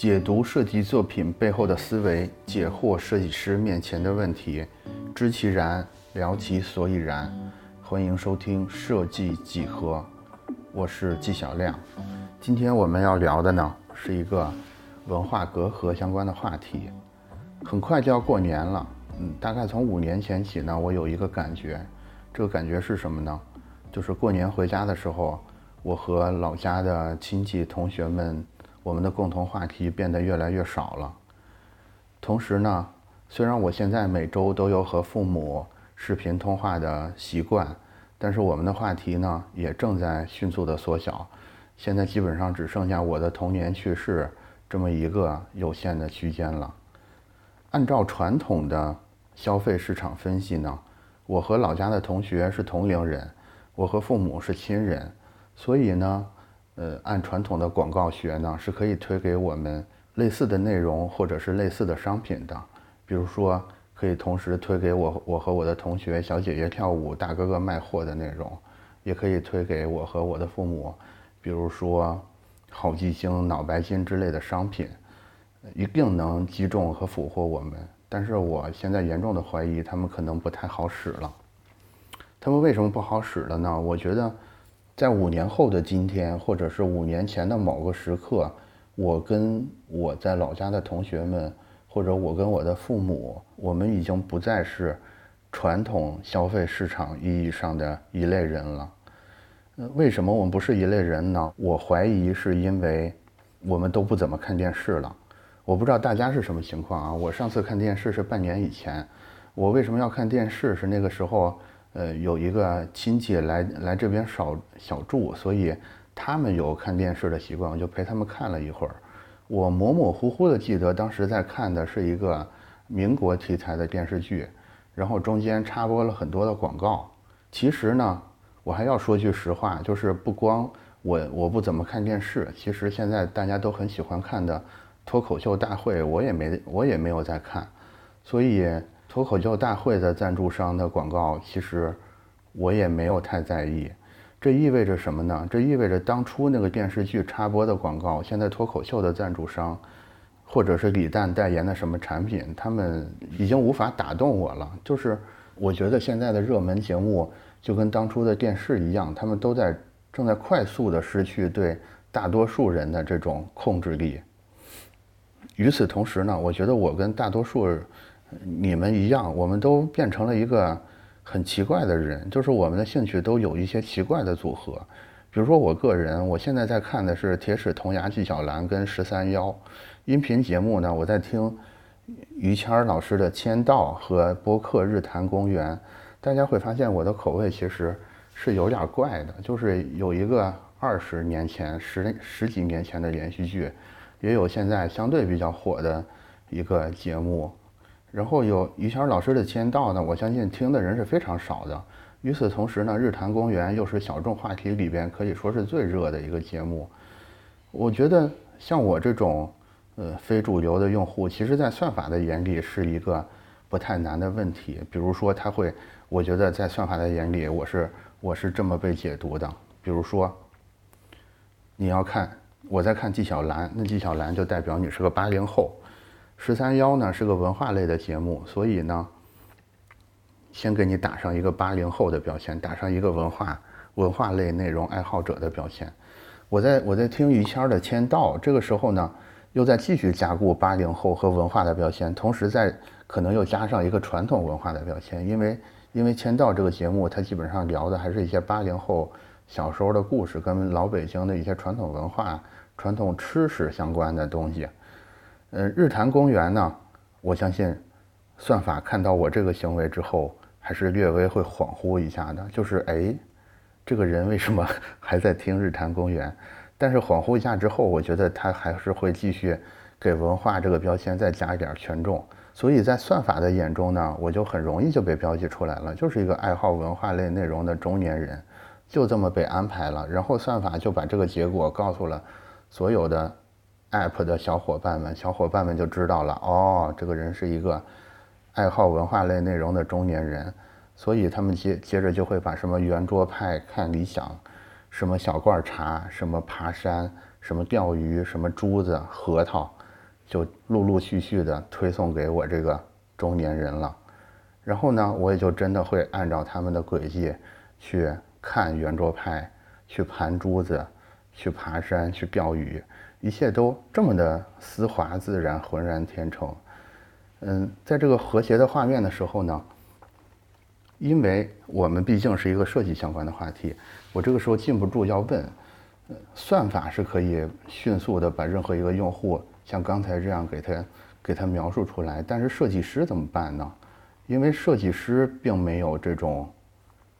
解读设计作品背后的思维，解惑设计师面前的问题，知其然，聊其所以然。欢迎收听设计几何，我是纪晓亮。今天我们要聊的呢，是一个文化隔阂相关的话题。很快就要过年了，嗯，大概从五年前起呢，我有一个感觉，这个感觉是什么呢？就是过年回家的时候，我和老家的亲戚同学们，我们的共同话题变得越来越少了。同时呢，虽然我现在每周都有和父母视频通话的习惯，但是我们的话题呢，也正在迅速的缩小。现在基本上只剩下我的童年趣事这么一个有限的区间了。按照传统的消费市场分析呢，我和老家的同学是同龄人，我和父母是亲人，所以呢，呃，按传统的广告学呢，是可以推给我们类似的内容或者是类似的商品的，比如说。可以同时推给我我和我的同学小姐姐跳舞，大哥哥卖货的内容，也可以推给我和我的父母，比如说好记星、脑白金之类的商品，一定能击中和俘获我们。但是我现在严重的怀疑，他们可能不太好使了。他们为什么不好使了呢？我觉得，在五年后的今天，或者是五年前的某个时刻，我跟我在老家的同学们。或者我跟我的父母，我们已经不再是传统消费市场意义上的一类人了。为什么我们不是一类人呢？我怀疑是因为我们都不怎么看电视了。我不知道大家是什么情况啊？我上次看电视是半年以前。我为什么要看电视？是那个时候，呃，有一个亲戚来来这边少小住，所以他们有看电视的习惯，我就陪他们看了一会儿。我模模糊糊的记得，当时在看的是一个民国题材的电视剧，然后中间插播了很多的广告。其实呢，我还要说句实话，就是不光我我不怎么看电视，其实现在大家都很喜欢看的脱口秀大会，我也没我也没有在看。所以脱口秀大会的赞助商的广告，其实我也没有太在意。这意味着什么呢？这意味着当初那个电视剧插播的广告，现在脱口秀的赞助商，或者是李诞代言的什么产品，他们已经无法打动我了。就是我觉得现在的热门节目就跟当初的电视一样，他们都在正在快速的失去对大多数人的这种控制力。与此同时呢，我觉得我跟大多数你们一样，我们都变成了一个。很奇怪的人，就是我们的兴趣都有一些奇怪的组合。比如说，我个人，我现在在看的是《铁齿铜牙纪晓岚》跟《十三幺》音频节目呢。我在听于谦老师的《签到》和播客《日坛公园》。大家会发现我的口味其实是有点怪的，就是有一个二十年前、十十几年前的连续剧，也有现在相对比较火的一个节目。然后有于谦老师的签到呢，我相信听的人是非常少的。与此同时呢，日坛公园又是小众话题里边可以说是最热的一个节目。我觉得像我这种呃非主流的用户，其实在算法的眼里是一个不太难的问题。比如说，他会，我觉得在算法的眼里，我是我是这么被解读的。比如说，你要看我在看纪晓岚，那纪晓岚就代表你是个八零后。十三幺呢是个文化类的节目，所以呢，先给你打上一个八零后的标签，打上一个文化文化类内容爱好者的标签。我在我在听于谦的签到，这个时候呢，又在继续加固八零后和文化的标签，同时在可能又加上一个传统文化的标签，因为因为签到这个节目，它基本上聊的还是一些八零后小时候的故事，跟老北京的一些传统文化、传统吃食相关的东西。呃，日坛公园呢，我相信算法看到我这个行为之后，还是略微会恍惚一下的，就是哎，这个人为什么 还在听日坛公园？但是恍惚一下之后，我觉得他还是会继续给文化这个标签再加一点权重，所以在算法的眼中呢，我就很容易就被标记出来了，就是一个爱好文化类内容的中年人，就这么被安排了，然后算法就把这个结果告诉了所有的。App 的小伙伴们，小伙伴们就知道了哦，这个人是一个爱好文化类内容的中年人，所以他们接接着就会把什么圆桌派、看理想、什么小罐茶、什么爬山、什么钓鱼、什么珠子、核桃就陆陆续续的推送给我这个中年人了。然后呢，我也就真的会按照他们的轨迹去看圆桌派，去盘珠子，去爬山，去钓鱼，一切都这么的丝滑自然，浑然天成。嗯，在这个和谐的画面的时候呢，因为我们毕竟是一个设计相关的话题，我这个时候禁不住要问：算法是可以迅速的把任何一个用户像刚才这样给他给他描述出来，但是设计师怎么办呢？因为设计师并没有这种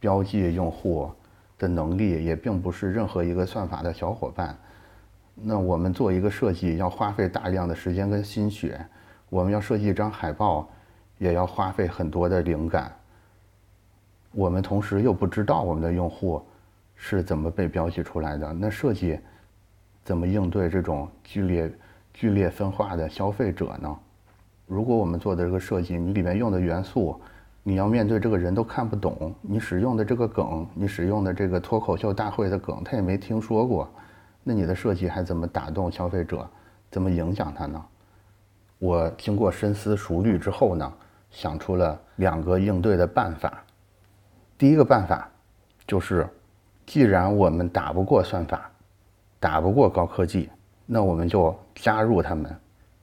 标记用户的能力，也并不是任何一个算法的小伙伴。那我们做一个设计要花费大量的时间跟心血，我们要设计一张海报，也要花费很多的灵感。我们同时又不知道我们的用户是怎么被标记出来的，那设计怎么应对这种剧烈、剧烈分化的消费者呢？如果我们做的这个设计，你里面用的元素，你要面对这个人都看不懂，你使用的这个梗，你使用的这个脱口秀大会的梗，他也没听说过，那你的设计还怎么打动消费者，怎么影响他呢？我经过深思熟虑之后呢，想出了两个应对的办法。第一个办法就是，既然我们打不过算法，打不过高科技，那我们就加入他们。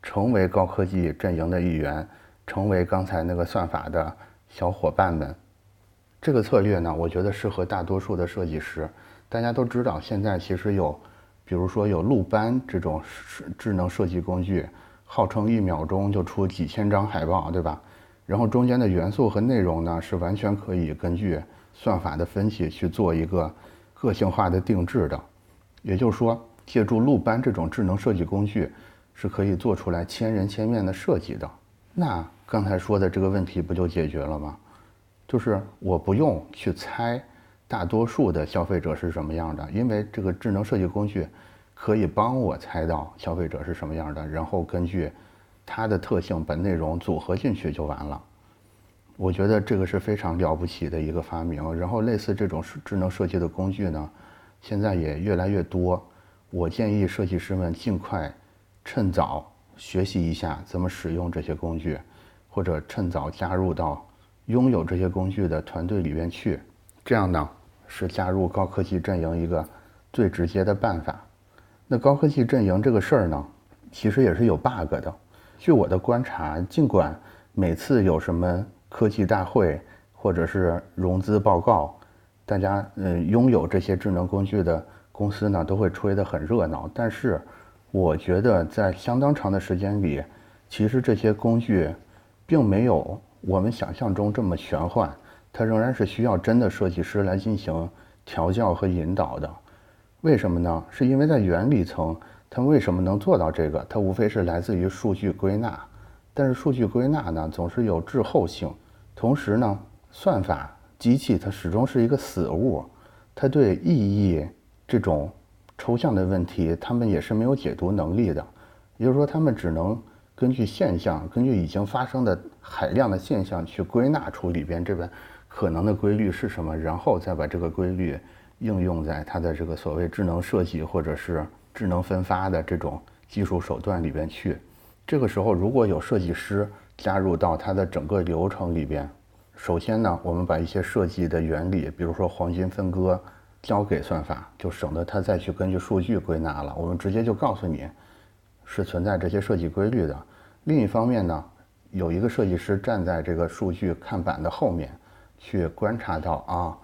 成为高科技阵营的一员，成为刚才那个算法的小伙伴们，这个策略呢，我觉得适合大多数的设计师。大家都知道，现在其实有，比如说有路斑这种智能设计工具，号称一秒钟就出几千张海报，对吧？然后中间的元素和内容呢，是完全可以根据算法的分析去做一个个性化的定制的。也就是说，借助路斑这种智能设计工具。是可以做出来千人千面的设计的，那刚才说的这个问题不就解决了吗？就是我不用去猜大多数的消费者是什么样的，因为这个智能设计工具可以帮我猜到消费者是什么样的，然后根据它的特性把内容组合进去就完了。我觉得这个是非常了不起的一个发明。然后类似这种智能设计的工具呢，现在也越来越多。我建议设计师们尽快。趁早学习一下怎么使用这些工具，或者趁早加入到拥有这些工具的团队里边去，这样呢是加入高科技阵营一个最直接的办法。那高科技阵营这个事儿呢，其实也是有 bug 的。据我的观察，尽管每次有什么科技大会或者是融资报告，大家嗯拥有这些智能工具的公司呢都会吹得很热闹，但是。我觉得在相当长的时间里，其实这些工具并没有我们想象中这么玄幻，它仍然是需要真的设计师来进行调教和引导的。为什么呢？是因为在原理层，它为什么能做到这个？它无非是来自于数据归纳，但是数据归纳呢，总是有滞后性。同时呢，算法机器它始终是一个死物，它对意义这种。抽象的问题，他们也是没有解读能力的，也就是说，他们只能根据现象，根据已经发生的海量的现象去归纳出里边这个可能的规律是什么，然后再把这个规律应用在它的这个所谓智能设计或者是智能分发的这种技术手段里边去。这个时候，如果有设计师加入到它的整个流程里边，首先呢，我们把一些设计的原理，比如说黄金分割。交给算法，就省得他再去根据数据归纳了。我们直接就告诉你，是存在这些设计规律的。另一方面呢，有一个设计师站在这个数据看板的后面，去观察到啊，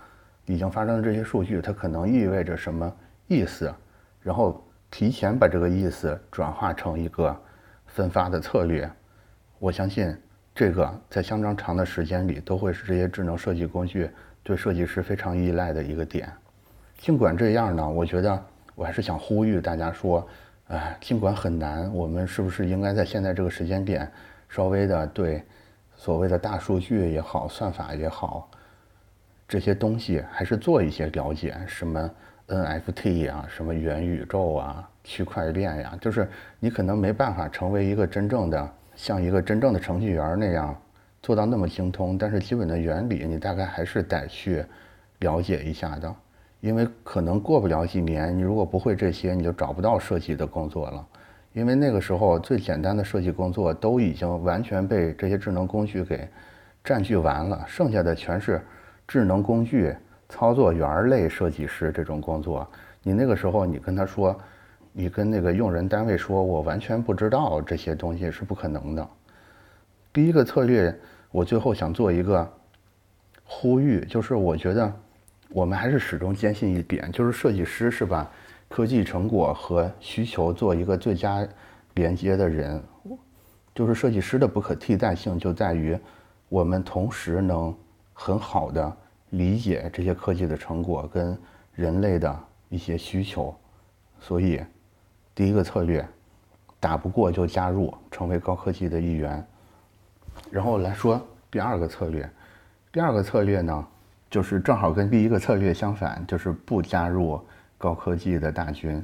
已经发生的这些数据，它可能意味着什么意思，然后提前把这个意思转化成一个分发的策略。我相信这个在相当长的时间里，都会是这些智能设计工具对设计师非常依赖的一个点。尽管这样呢，我觉得我还是想呼吁大家说，哎，尽管很难，我们是不是应该在现在这个时间点，稍微的对所谓的大数据也好、算法也好，这些东西还是做一些了解，什么 NFT 啊，什么元宇宙啊、区块链呀，就是你可能没办法成为一个真正的像一个真正的程序员那样做到那么精通，但是基本的原理你大概还是得去了解一下的。因为可能过不了几年，你如果不会这些，你就找不到设计的工作了。因为那个时候最简单的设计工作都已经完全被这些智能工具给占据完了，剩下的全是智能工具操作员类设计师这种工作。你那个时候你跟他说，你跟那个用人单位说，我完全不知道这些东西是不可能的。第一个策略，我最后想做一个呼吁，就是我觉得我们还是始终坚信一点，就是设计师是吧科技成果和需求做一个最佳连接的人，就是设计师的不可替代性就在于我们同时能很好的理解这些科技的成果跟人类的一些需求，所以第一个策略，打不过就加入，成为高科技的一员。然后来说第二个策略，第二个策略呢，就是正好跟第一个策略相反，就是不加入。高科技的大军，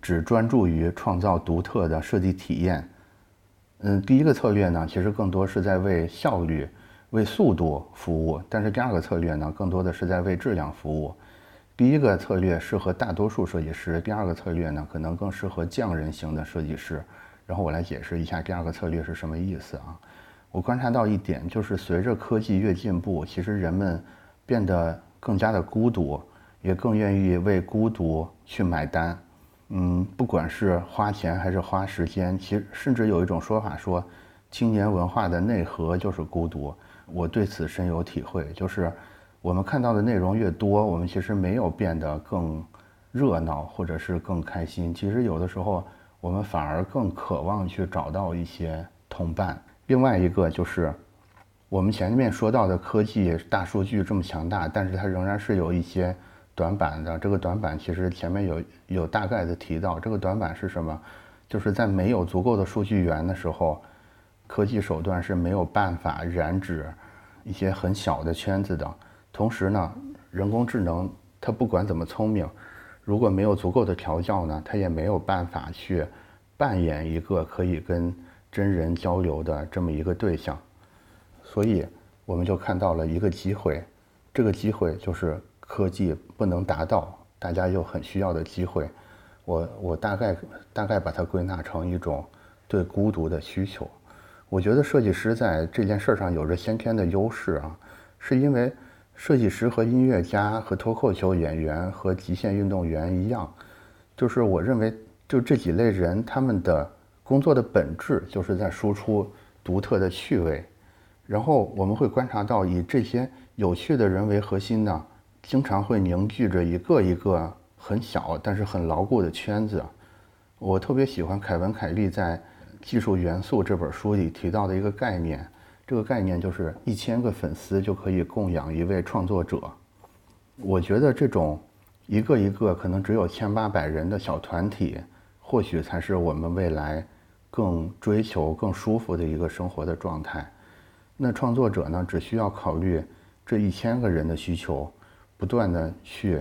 只专注于创造独特的设计体验。嗯，第一个策略呢，其实更多是在为效率、为速度服务；但是第二个策略呢，更多的是在为质量服务。第一个策略适合大多数设计师，第二个策略呢，可能更适合匠人型的设计师。然后我来解释一下第二个策略是什么意思啊？我观察到一点，就是随着科技越进步，其实人们变得更加的孤独。也更愿意为孤独去买单，嗯，不管是花钱还是花时间，其实甚至有一种说法说，青年文化的内核就是孤独。我对此深有体会，就是我们看到的内容越多，我们其实没有变得更热闹或者是更开心。其实有的时候，我们反而更渴望去找到一些同伴。另外一个就是，我们前面说到的科技大数据这么强大，但是它仍然是有一些。短板的这个短板，其实前面有有大概的提到。这个短板是什么？就是在没有足够的数据源的时候，科技手段是没有办法染指一些很小的圈子的。同时呢，人工智能它不管怎么聪明，如果没有足够的调教呢，它也没有办法去扮演一个可以跟真人交流的这么一个对象。所以，我们就看到了一个机会，这个机会就是。科技不能达到大家又很需要的机会，我我大概大概把它归纳成一种对孤独的需求。我觉得设计师在这件事上有着先天的优势啊，是因为设计师和音乐家和脱口秀演员和极限运动员一样，就是我认为就这几类人他们的工作的本质就是在输出独特的趣味，然后我们会观察到以这些有趣的人为核心呢。经常会凝聚着一个一个很小但是很牢固的圈子。我特别喜欢凯文·凯利在《技术元素》这本书里提到的一个概念，这个概念就是一千个粉丝就可以供养一位创作者。我觉得这种一个一个可能只有千八百人的小团体，或许才是我们未来更追求、更舒服的一个生活的状态。那创作者呢，只需要考虑这一千个人的需求。不断的去，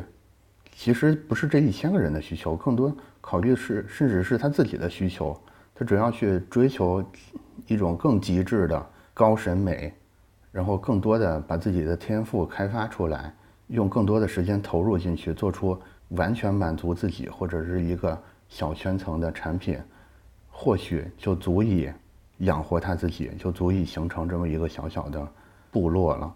其实不是这一千个人的需求，更多考虑是，甚至是他自己的需求。他只要去追求一种更极致的高审美，然后更多的把自己的天赋开发出来，用更多的时间投入进去，做出完全满足自己或者是一个小圈层的产品，或许就足以养活他自己，就足以形成这么一个小小的部落了。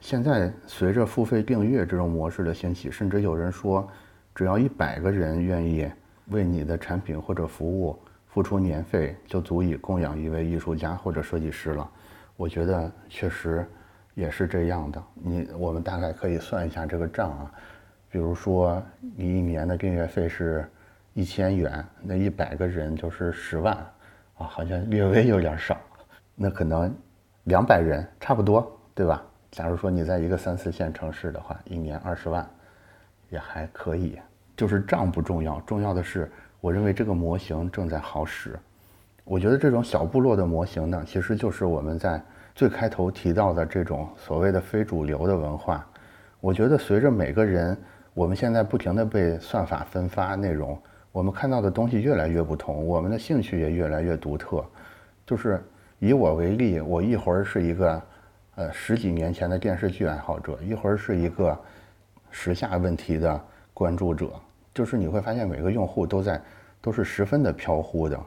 现在随着付费订阅这种模式的兴起，甚至有人说，只要一百个人愿意为你的产品或者服务付出年费，就足以供养一位艺术家或者设计师了。我觉得确实也是这样的。你我们大概可以算一下这个账啊，比如说你一年的订阅费是一千元，那一百个人就是十万啊，好像略微有点少。那可能两百人差不多，对吧？假如说你在一个三四线城市的话，一年二十万，也还可以。就是账不重要，重要的是，我认为这个模型正在好使。我觉得这种小部落的模型呢，其实就是我们在最开头提到的这种所谓的非主流的文化。我觉得随着每个人，我们现在不停地被算法分发内容，我们看到的东西越来越不同，我们的兴趣也越来越独特。就是以我为例，我一会儿是一个。呃，十几年前的电视剧爱好者，一会儿是一个时下问题的关注者，就是你会发现每个用户都在都是十分的飘忽的。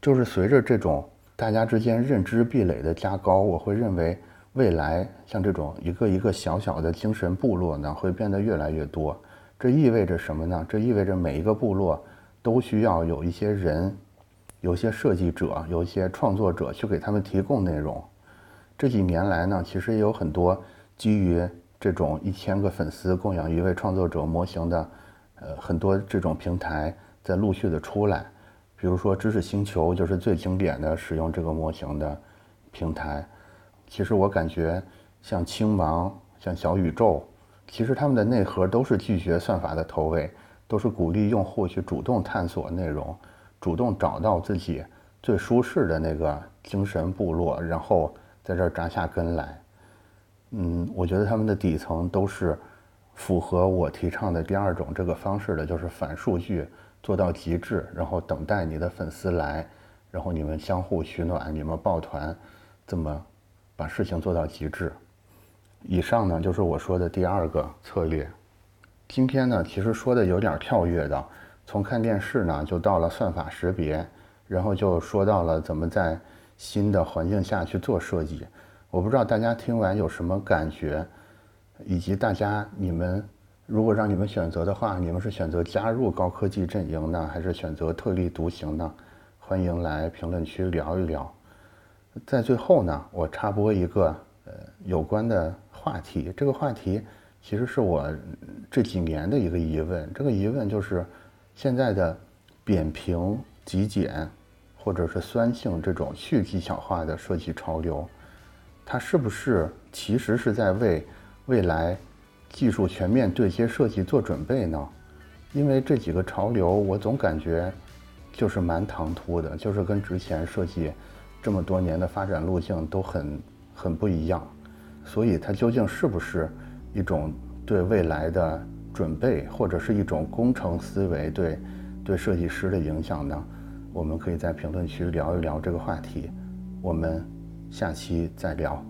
就是随着这种大家之间认知壁垒的加高，我会认为未来像这种一个一个小小的精神部落呢，会变得越来越多。这意味着什么呢？这意味着每一个部落都需要有一些人，有些设计者，有一些创作者去给他们提供内容。这几年来呢，其实也有很多基于这种一千个粉丝供养一位创作者模型的，呃，很多这种平台在陆续的出来。比如说，知识星球就是最经典的使用这个模型的平台。其实我感觉，像青芒、像小宇宙，其实他们的内核都是拒绝算法的投喂，都是鼓励用户去主动探索内容，主动找到自己最舒适的那个精神部落，然后在这儿扎下根来。嗯，我觉得他们的底层都是符合我提倡的第二种这个方式的，就是反数据。做到极致，然后等待你的粉丝来，然后你们相互取暖，你们抱团，这么把事情做到极致。以上呢就是我说的第二个策略。今天呢其实说的有点跳跃的，从看电视呢就到了算法识别，然后就说到了怎么在新的环境下去做设计。我不知道大家听完有什么感觉，以及大家你们。如果让你们选择的话，你们是选择加入高科技阵营呢，还是选择特立独行呢？欢迎来评论区聊一聊。在最后呢，我插播一个呃有关的话题。这个话题其实是我这几年的一个疑问。这个疑问就是，现在的扁平、极简或者是酸性这种去技巧化的设计潮流，它是不是其实是在为未来？技术全面对接设计做准备呢，因为这几个潮流，我总感觉就是蛮唐突的，就是跟之前设计这么多年的发展路径都很很不一样，所以它究竟是不是一种对未来的准备，或者是一种工程思维对对设计师的影响呢？我们可以在评论区聊一聊这个话题，我们下期再聊。